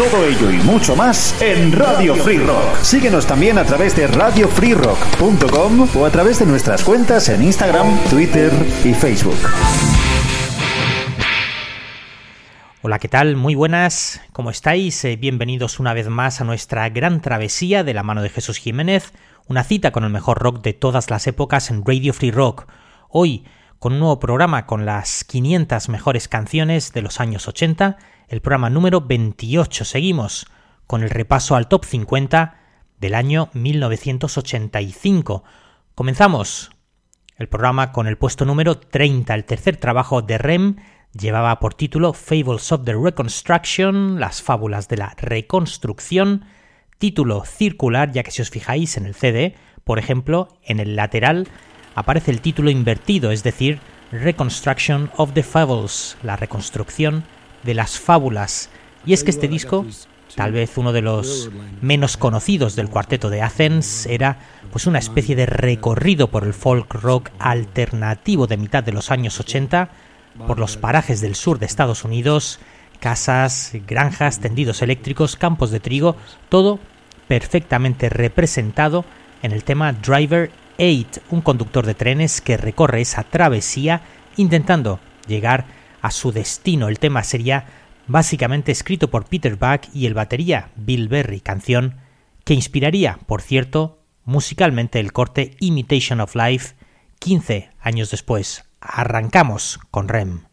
Todo ello y mucho más en Radio Free Rock. Síguenos también a través de radiofreerock.com o a través de nuestras cuentas en Instagram, Twitter y Facebook. Hola, ¿qué tal? Muy buenas, ¿cómo estáis? Eh, bienvenidos una vez más a nuestra gran travesía de la mano de Jesús Jiménez, una cita con el mejor rock de todas las épocas en Radio Free Rock. Hoy, con un nuevo programa con las 500 mejores canciones de los años 80 el programa número 28. Seguimos con el repaso al top 50 del año 1985. Comenzamos el programa con el puesto número 30. El tercer trabajo de Rem llevaba por título Fables of the Reconstruction, las fábulas de la reconstrucción, título circular, ya que si os fijáis en el CD, por ejemplo, en el lateral aparece el título invertido, es decir, Reconstruction of the Fables, la reconstrucción de las fábulas. Y es que este disco, tal vez uno de los menos conocidos del cuarteto de Athens, era pues una especie de recorrido por el folk rock alternativo de mitad de los años 80 por los parajes del sur de Estados Unidos, casas, granjas, tendidos eléctricos, campos de trigo, todo perfectamente representado en el tema Driver 8, un conductor de trenes que recorre esa travesía intentando llegar a su destino. El tema sería básicamente escrito por Peter Buck y el batería Bill Berry, canción que inspiraría, por cierto, musicalmente el corte Imitation of Life 15 años después. Arrancamos con Rem.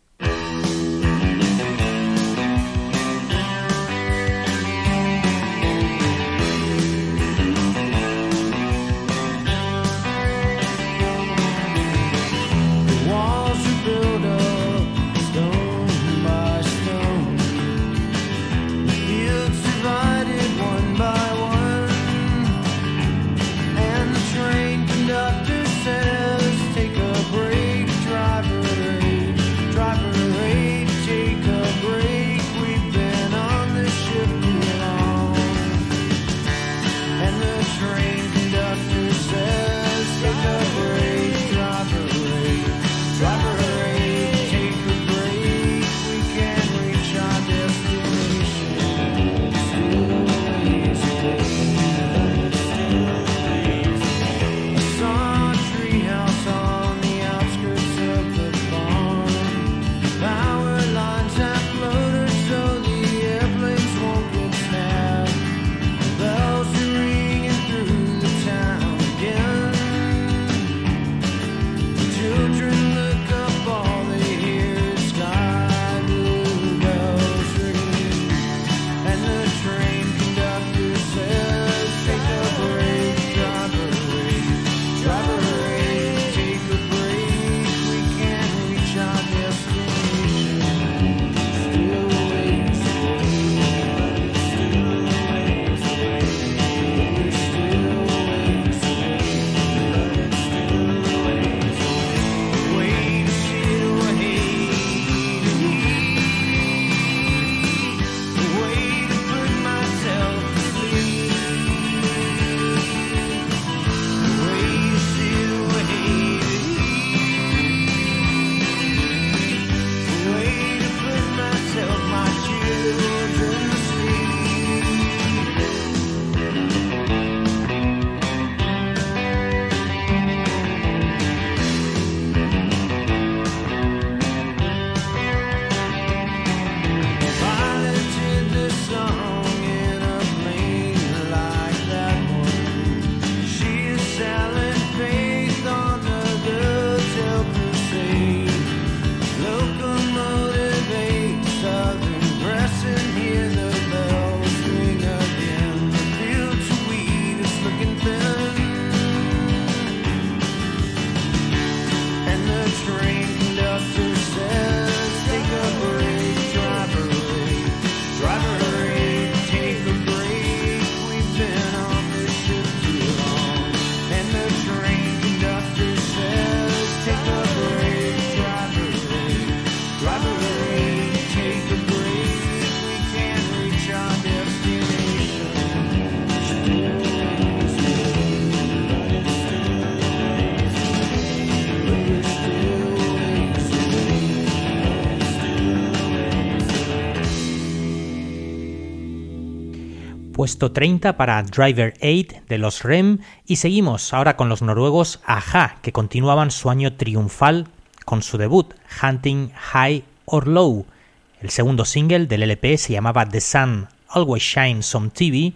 Puesto 30 para Driver 8 de los REM y seguimos ahora con los noruegos Aja, que continuaban su año triunfal con su debut Hunting High or Low. El segundo single del LP se llamaba The Sun Always Shines on TV,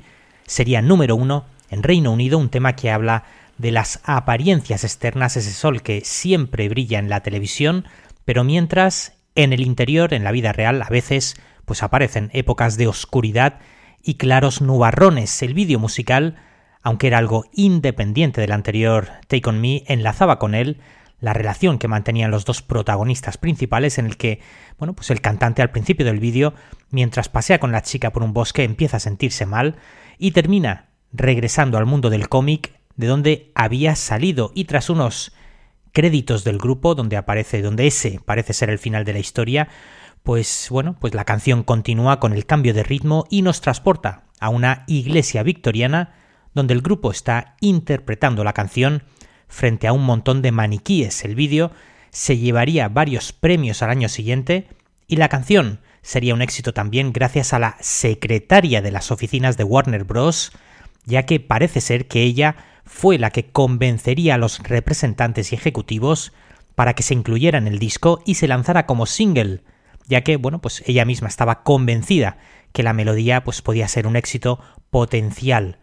sería número uno en Reino Unido, un tema que habla de las apariencias externas, ese sol que siempre brilla en la televisión, pero mientras en el interior, en la vida real, a veces pues aparecen épocas de oscuridad y claros nubarrones. El vídeo musical, aunque era algo independiente del anterior Take On Me, enlazaba con él la relación que mantenían los dos protagonistas principales en el que, bueno, pues el cantante al principio del vídeo, mientras pasea con la chica por un bosque, empieza a sentirse mal y termina regresando al mundo del cómic de donde había salido y tras unos créditos del grupo donde aparece donde ese parece ser el final de la historia, pues bueno, pues la canción continúa con el cambio de ritmo y nos transporta a una iglesia victoriana donde el grupo está interpretando la canción frente a un montón de maniquíes. El vídeo se llevaría varios premios al año siguiente y la canción sería un éxito también gracias a la secretaria de las oficinas de Warner Bros., ya que parece ser que ella fue la que convencería a los representantes y ejecutivos para que se incluyera en el disco y se lanzara como single, ya que, bueno, pues ella misma estaba convencida que la melodía pues podía ser un éxito potencial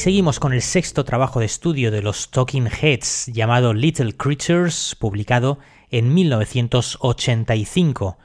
seguimos con el sexto trabajo de estudio de los Talking Heads llamado Little Creatures, publicado en 1985.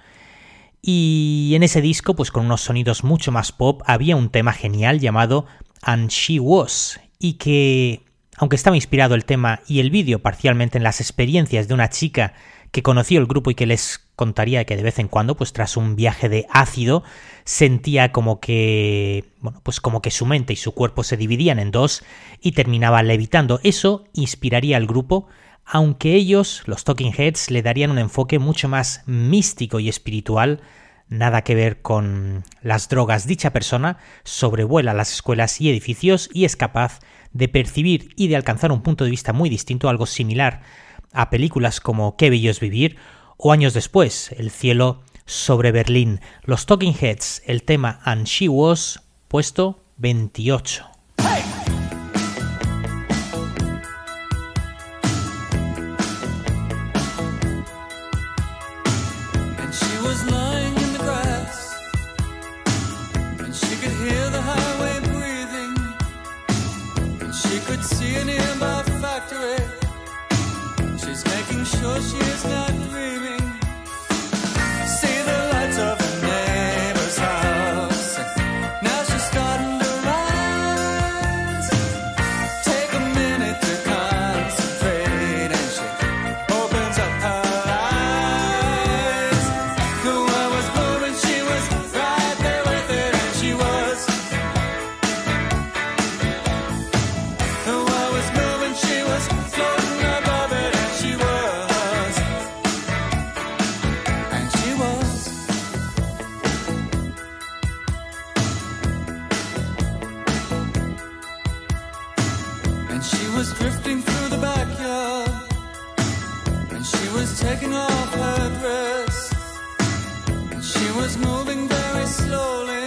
Y en ese disco, pues con unos sonidos mucho más pop, había un tema genial llamado And She Was, y que, aunque estaba inspirado el tema y el vídeo parcialmente en las experiencias de una chica que conoció el grupo y que les contaría que de vez en cuando, pues tras un viaje de ácido, sentía como que, bueno, pues como que su mente y su cuerpo se dividían en dos y terminaba levitando. Eso inspiraría al grupo, aunque ellos, los Talking Heads, le darían un enfoque mucho más místico y espiritual, nada que ver con las drogas. Dicha persona sobrevuela las escuelas y edificios y es capaz de percibir y de alcanzar un punto de vista muy distinto, algo similar a películas como Qué bello es vivir o años después, El cielo sobre Berlín. Los Talking Heads, el tema And She Was, puesto 28. was drifting through the backyard And she was taking off her dress And she was moving very slowly.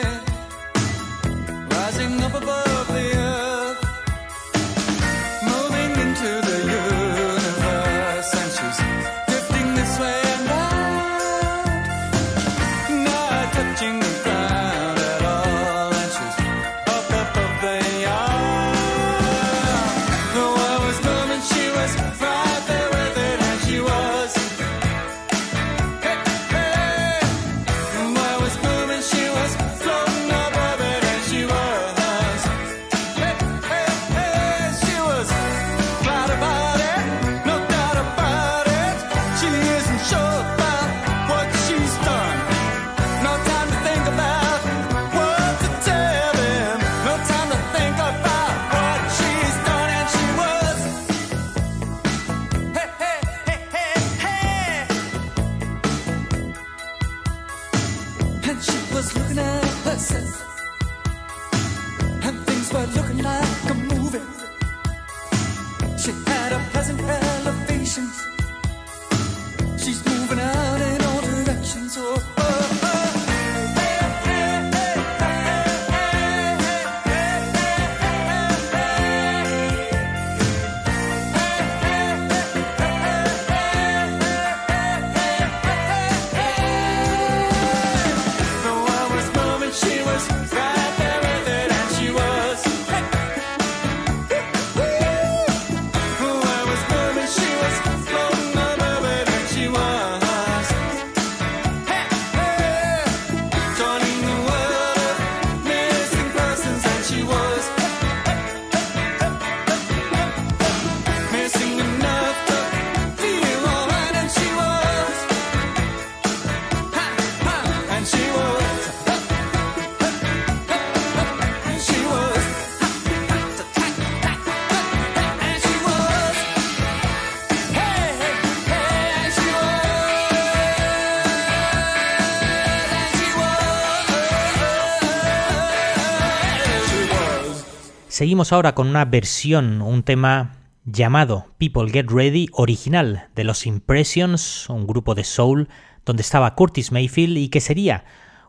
Seguimos ahora con una versión, un tema llamado People Get Ready, original de los Impressions, un grupo de soul donde estaba Curtis Mayfield y que sería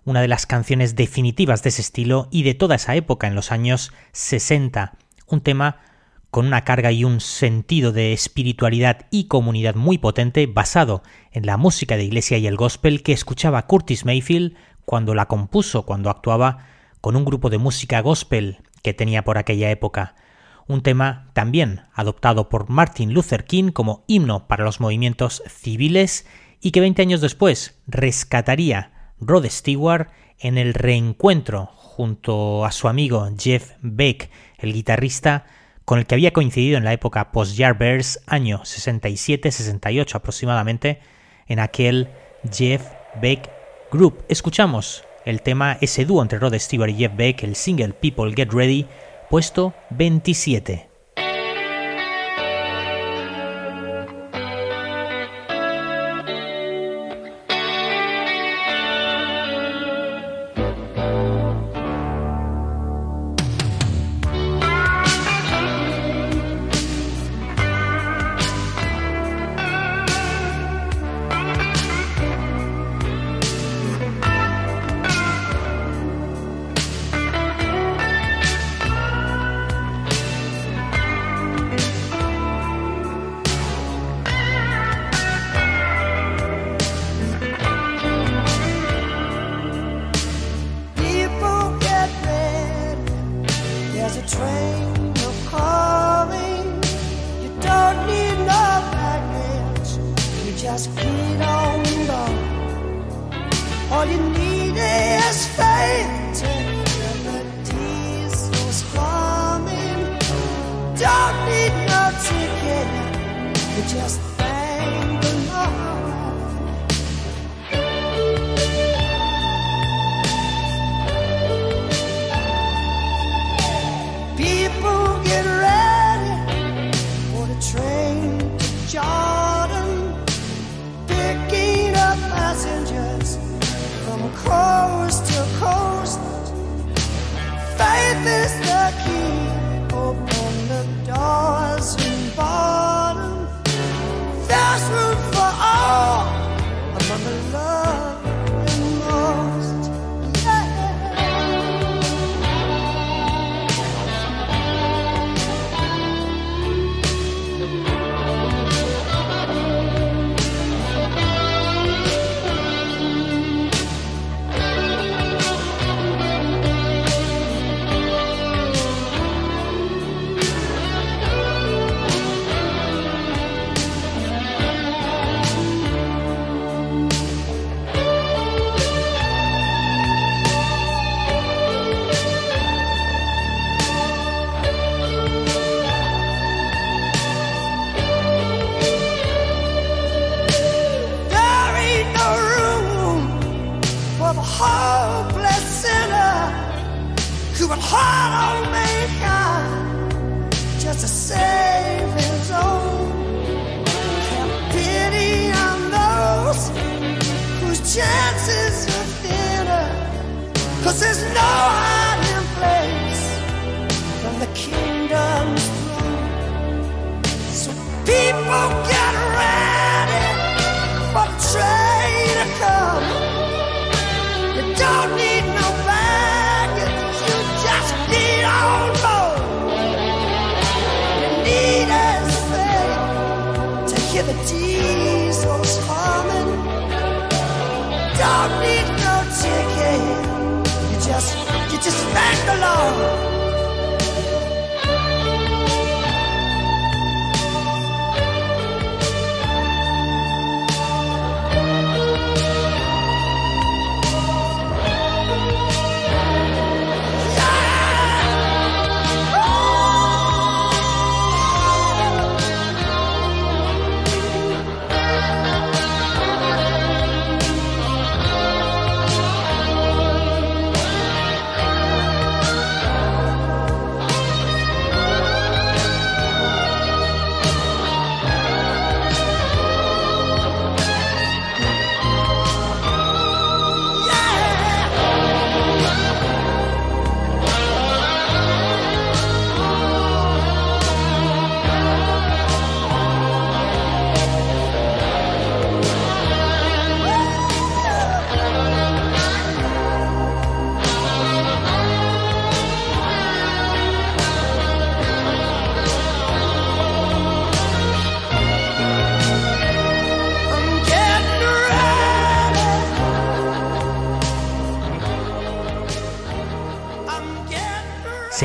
una de las canciones definitivas de ese estilo y de toda esa época en los años 60. Un tema con una carga y un sentido de espiritualidad y comunidad muy potente basado en la música de iglesia y el gospel que escuchaba Curtis Mayfield cuando la compuso, cuando actuaba con un grupo de música gospel que tenía por aquella época. Un tema también adoptado por Martin Luther King como himno para los movimientos civiles y que 20 años después rescataría Rod Stewart en el reencuentro junto a su amigo Jeff Beck, el guitarrista con el que había coincidido en la época post-Yardbirds, año 67-68 aproximadamente, en aquel Jeff Beck Group. Escuchamos el tema, ese dúo entre Rod Stewart y Jeff Beck, el single People Get Ready, puesto 27.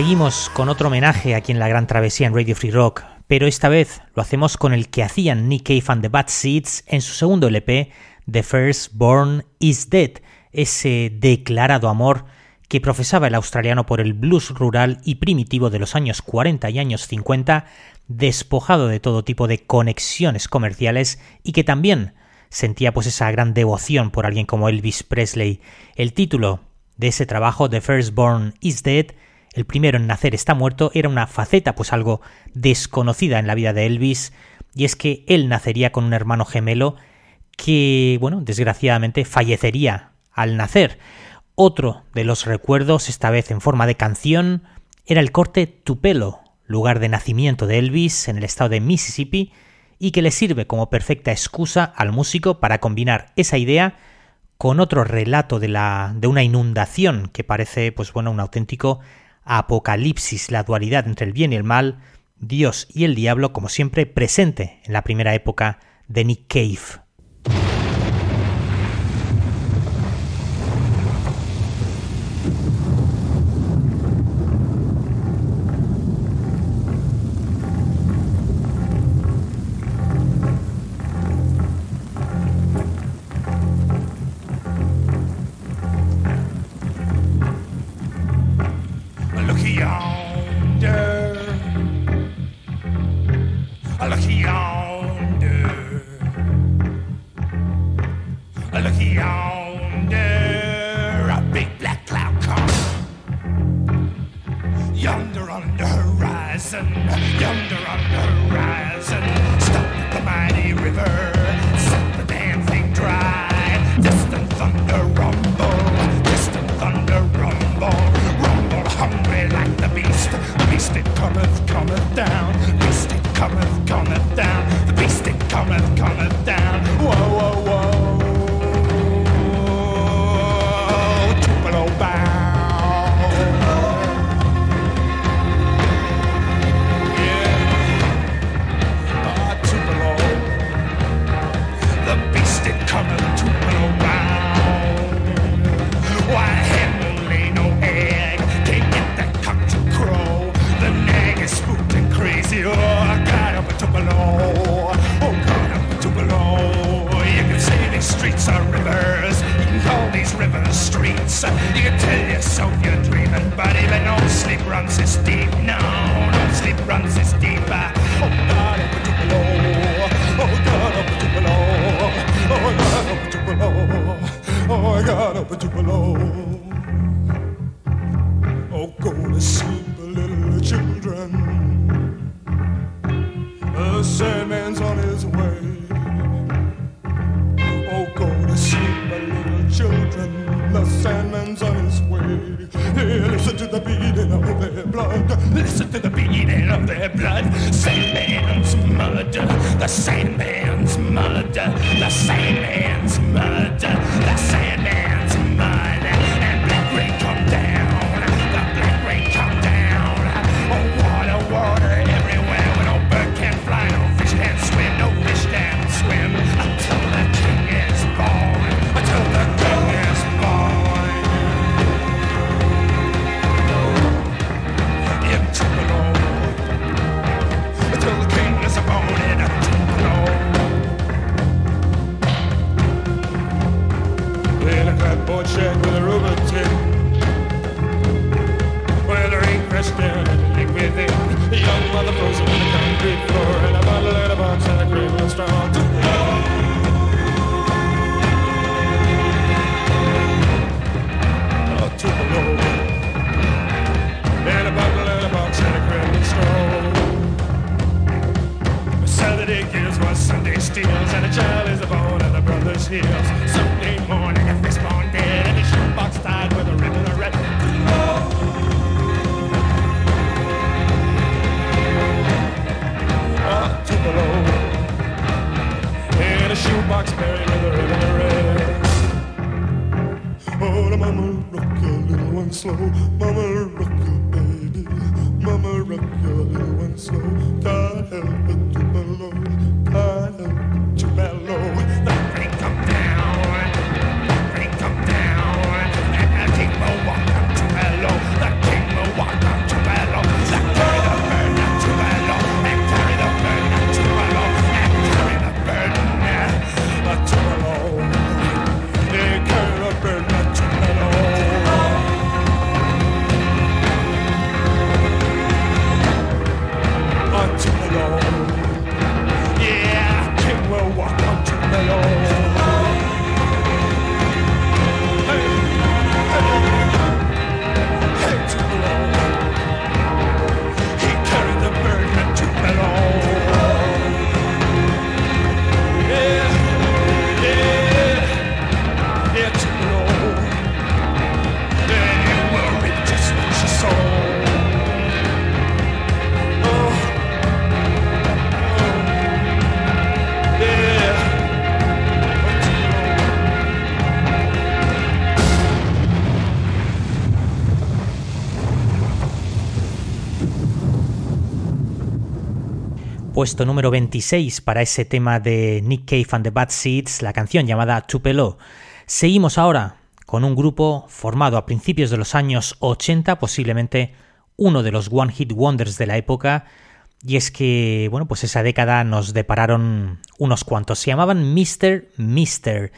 Seguimos con otro homenaje aquí en la Gran Travesía en Radio Free Rock, pero esta vez lo hacemos con el que hacían Nick Cave and the Bad Seeds en su segundo LP, The First Born is Dead, ese declarado amor que profesaba el australiano por el blues rural y primitivo de los años 40 y años 50, despojado de todo tipo de conexiones comerciales y que también sentía pues esa gran devoción por alguien como Elvis Presley. El título de ese trabajo, The First Born is Dead, el primero en nacer está muerto, era una faceta pues algo desconocida en la vida de Elvis, y es que él nacería con un hermano gemelo que, bueno, desgraciadamente fallecería al nacer. Otro de los recuerdos, esta vez en forma de canción, era el corte Tupelo, lugar de nacimiento de Elvis en el estado de Mississippi, y que le sirve como perfecta excusa al músico para combinar esa idea con otro relato de, la, de una inundación que parece, pues bueno, un auténtico Apocalipsis, la dualidad entre el bien y el mal, Dios y el diablo, como siempre, presente en la primera época de Nick Cave. Puesto número 26 para ese tema de Nick Cave and the Bad Seeds, la canción llamada Tupelo. Seguimos ahora con un grupo formado a principios de los años 80, posiblemente uno de los One Hit Wonders de la época, y es que, bueno, pues esa década nos depararon unos cuantos. Se llamaban Mr. Mister.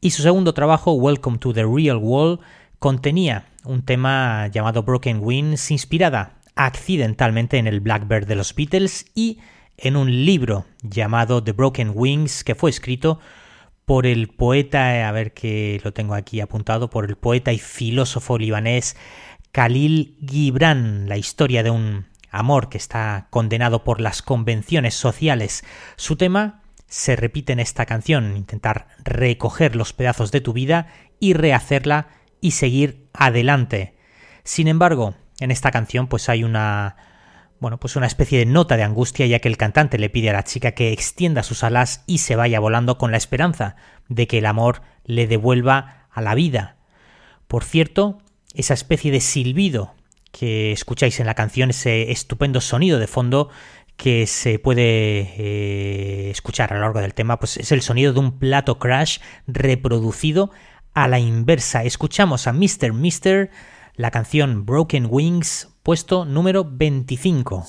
Y su segundo trabajo, Welcome to the Real World, contenía un tema llamado Broken Wings, inspirada accidentalmente en el Blackbird de los Beatles y en un libro llamado The Broken Wings que fue escrito por el poeta, a ver que lo tengo aquí apuntado, por el poeta y filósofo libanés Khalil Gibran, la historia de un amor que está condenado por las convenciones sociales. Su tema se repite en esta canción, intentar recoger los pedazos de tu vida y rehacerla y seguir adelante. Sin embargo, en esta canción pues hay una bueno, pues una especie de nota de angustia ya que el cantante le pide a la chica que extienda sus alas y se vaya volando con la esperanza de que el amor le devuelva a la vida. Por cierto, esa especie de silbido que escucháis en la canción, ese estupendo sonido de fondo que se puede eh, escuchar a lo largo del tema, pues es el sonido de un plato crash reproducido a la inversa. Escuchamos a Mr. Mister, la canción Broken Wings puesto número 25.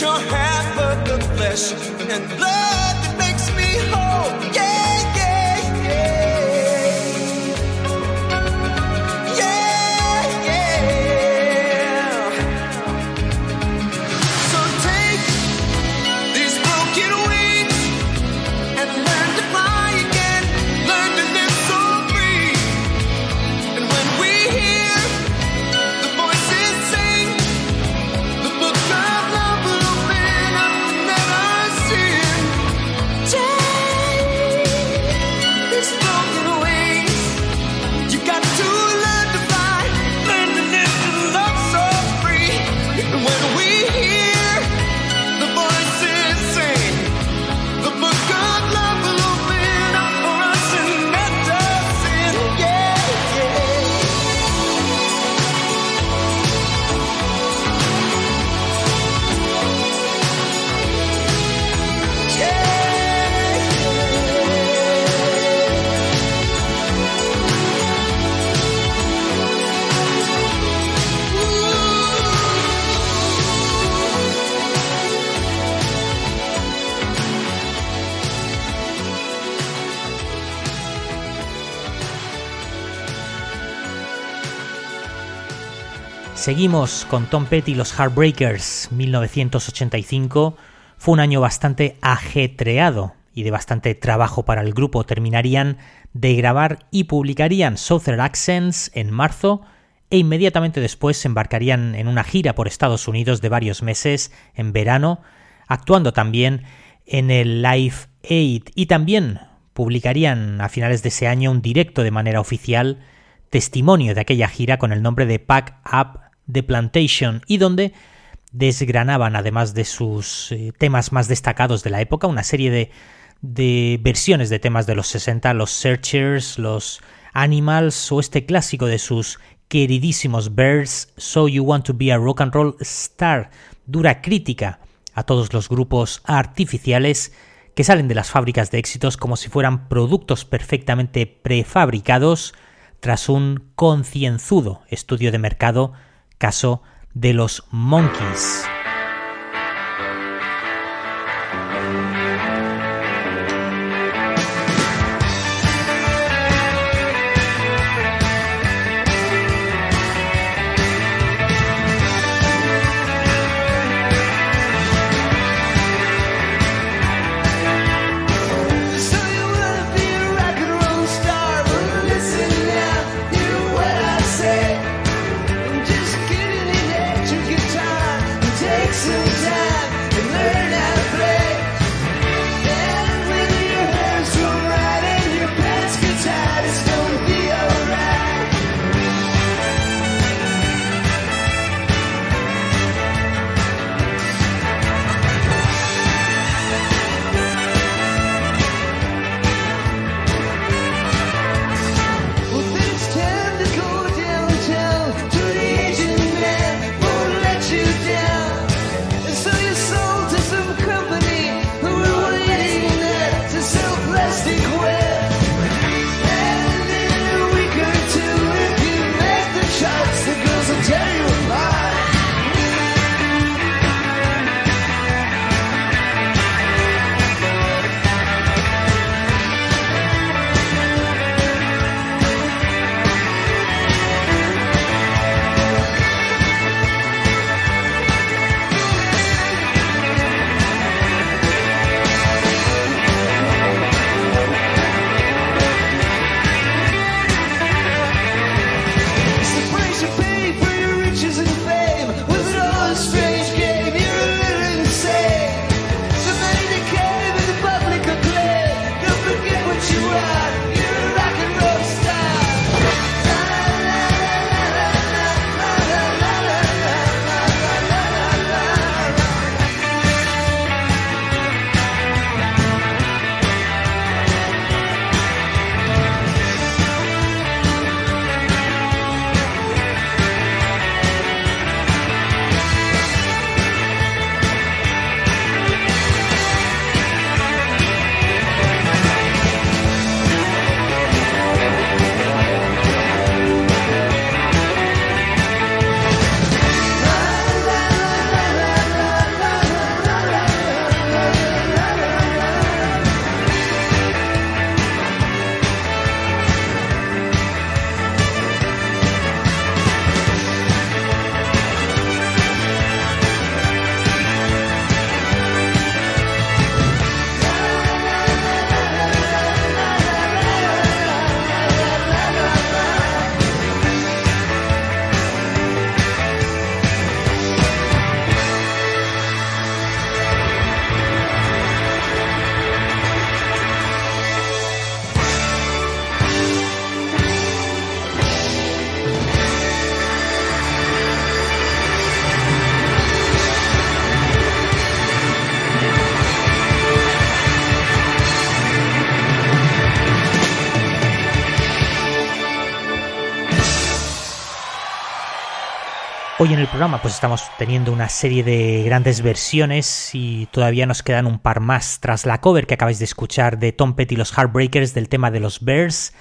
You're but the flesh and blood. Seguimos con Tom Petty y los Heartbreakers. 1985 fue un año bastante ajetreado y de bastante trabajo para el grupo. Terminarían de grabar y publicarían Southern Accents en marzo e inmediatamente después se embarcarían en una gira por Estados Unidos de varios meses en verano, actuando también en el Live Aid y también publicarían a finales de ese año un directo de manera oficial testimonio de aquella gira con el nombre de Pack Up The Plantation y donde desgranaban, además de sus eh, temas más destacados de la época, una serie de, de versiones de temas de los 60, los Searchers, los Animals o este clásico de sus queridísimos Birds, So You Want to Be a Rock and Roll Star, dura crítica a todos los grupos artificiales que salen de las fábricas de éxitos como si fueran productos perfectamente prefabricados tras un concienzudo estudio de mercado, caso de los Monkeys. Hoy en el programa pues estamos teniendo una serie de grandes versiones y todavía nos quedan un par más tras la cover que acabáis de escuchar de Tom Petty y los Heartbreakers del tema de los Bears.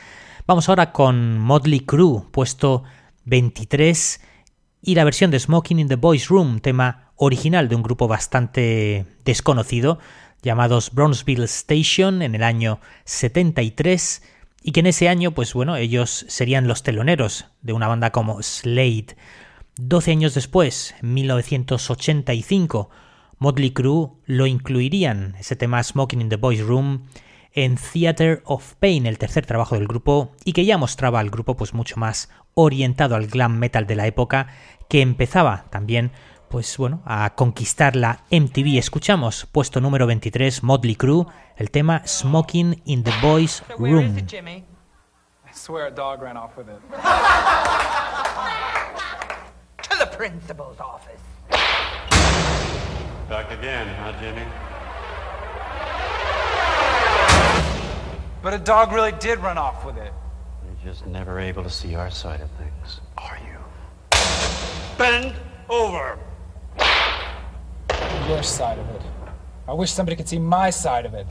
Vamos ahora con Motley Crue, puesto 23, y la versión de Smoking in the Boys Room, tema original de un grupo bastante desconocido llamados Bronzeville Station en el año 73 y que en ese año pues bueno ellos serían los teloneros de una banda como Slade Doce años después, en 1985, Motley Crue lo incluirían, ese tema Smoking in the Boys Room, en Theater of Pain, el tercer trabajo del grupo, y que ya mostraba al grupo pues mucho más orientado al glam metal de la época, que empezaba también pues bueno, a conquistar la MTV. Escuchamos puesto número 23, Motley Crue, el tema Smoking in the Boys Room. Principal's office. Back again, huh, Jimmy? But a dog really did run off with it. You're just never able to see our side of things, are you? Bend over! Your side of it. I wish somebody could see my side of it.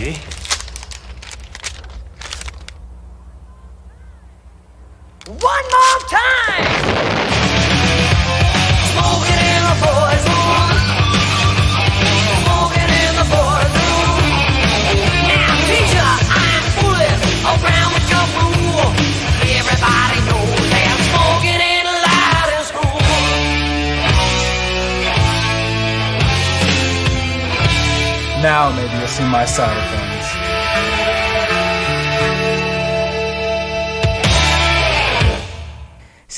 G.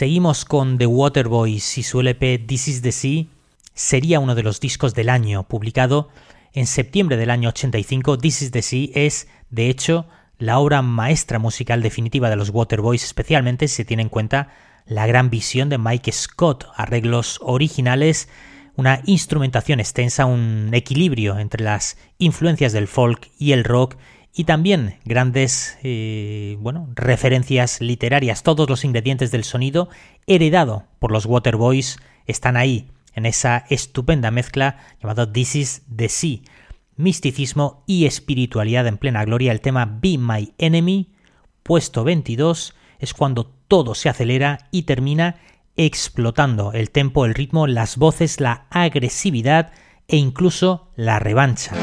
Seguimos con The Waterboys y su LP This is the Sea. Sería uno de los discos del año, publicado en septiembre del año 85. This is the Sea es, de hecho, la obra maestra musical definitiva de los Waterboys, especialmente si se tiene en cuenta la gran visión de Mike Scott, arreglos originales una instrumentación extensa, un equilibrio entre las influencias del folk y el rock y también grandes eh, bueno, referencias literarias. Todos los ingredientes del sonido heredado por los Waterboys están ahí, en esa estupenda mezcla llamada This is the Sea. Misticismo y espiritualidad en plena gloria. El tema Be My Enemy, puesto 22, es cuando todo se acelera y termina explotando el tempo, el ritmo, las voces, la agresividad e incluso la revancha.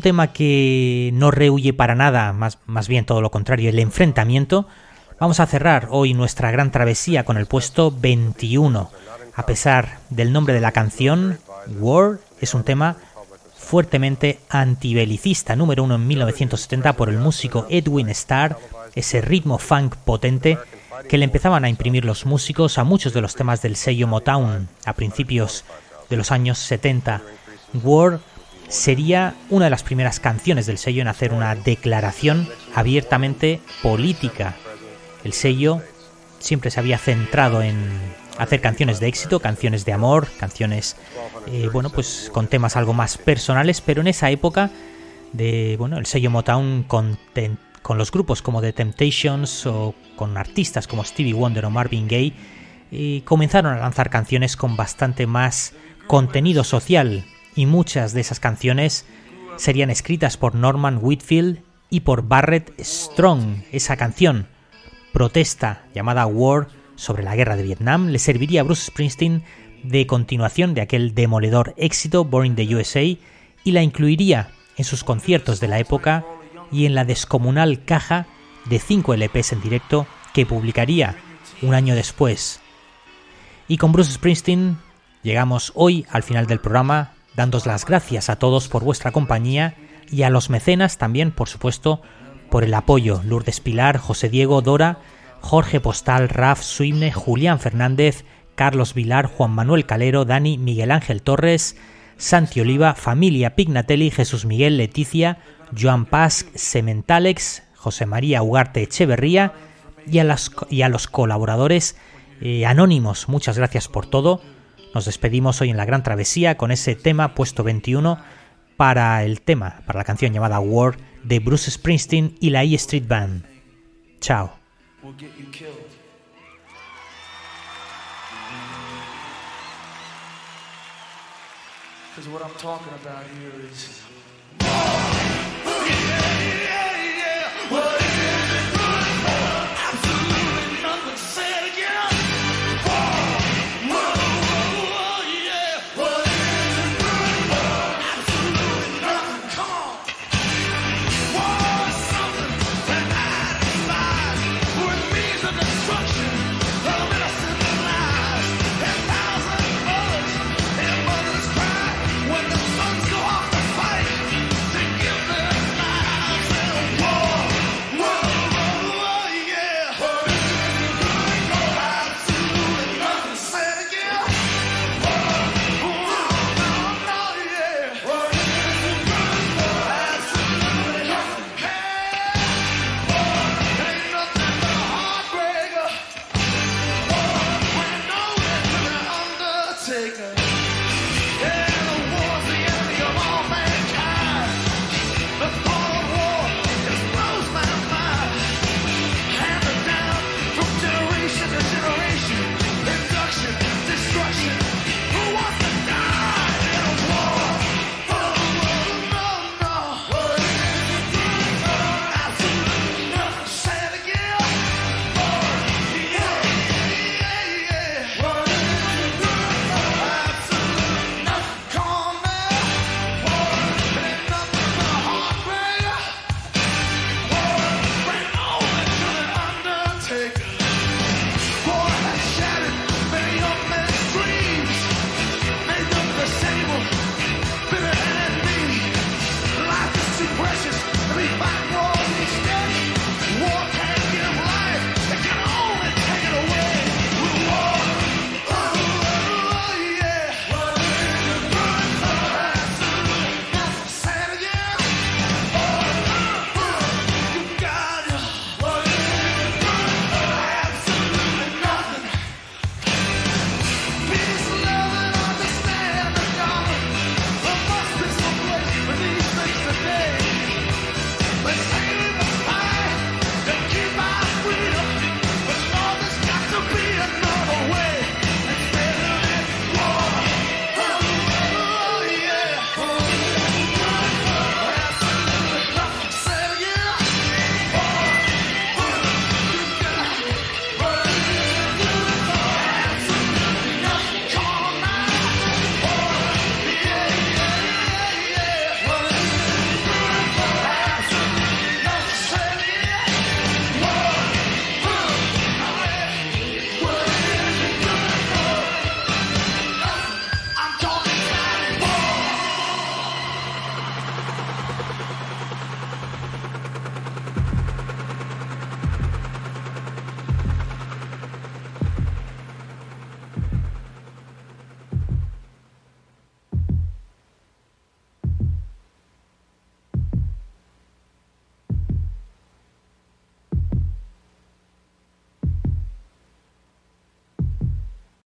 Un tema que no rehuye para nada, más, más bien todo lo contrario, el enfrentamiento, vamos a cerrar hoy nuestra gran travesía con el puesto 21. A pesar del nombre de la canción, War es un tema fuertemente antibelicista, número uno en 1970 por el músico Edwin Starr, ese ritmo funk potente que le empezaban a imprimir los músicos a muchos de los temas del sello Motown a principios de los años 70. War sería una de las primeras canciones del sello en hacer una declaración abiertamente política. El sello siempre se había centrado en hacer canciones de éxito, canciones de amor, canciones, eh, bueno, pues con temas algo más personales, pero en esa época de, bueno, el sello Motown con, con los grupos como The Temptations o con artistas como Stevie Wonder o Marvin Gaye, eh, comenzaron a lanzar canciones con bastante más contenido social y muchas de esas canciones serían escritas por Norman Whitfield y por Barrett Strong. Esa canción, protesta llamada War sobre la guerra de Vietnam, le serviría a Bruce Springsteen de continuación de aquel demoledor éxito Born in the USA y la incluiría en sus conciertos de la época y en la descomunal caja de 5 LPs en directo que publicaría un año después. Y con Bruce Springsteen llegamos hoy al final del programa, dándos las gracias a todos por vuestra compañía y a los mecenas también, por supuesto, por el apoyo. Lourdes Pilar, José Diego, Dora, Jorge Postal, Raf Suimne, Julián Fernández, Carlos Vilar, Juan Manuel Calero, Dani, Miguel Ángel Torres, Santi Oliva, Familia Pignatelli, Jesús Miguel Leticia, Joan Paz, Sementalex, José María Ugarte Echeverría y a, y a los colaboradores eh, anónimos. Muchas gracias por todo. Nos despedimos hoy en la gran travesía con ese tema puesto 21 para el tema, para la canción llamada War de Bruce Springsteen y la E Street Band. Chao. Because what I'm talking about here is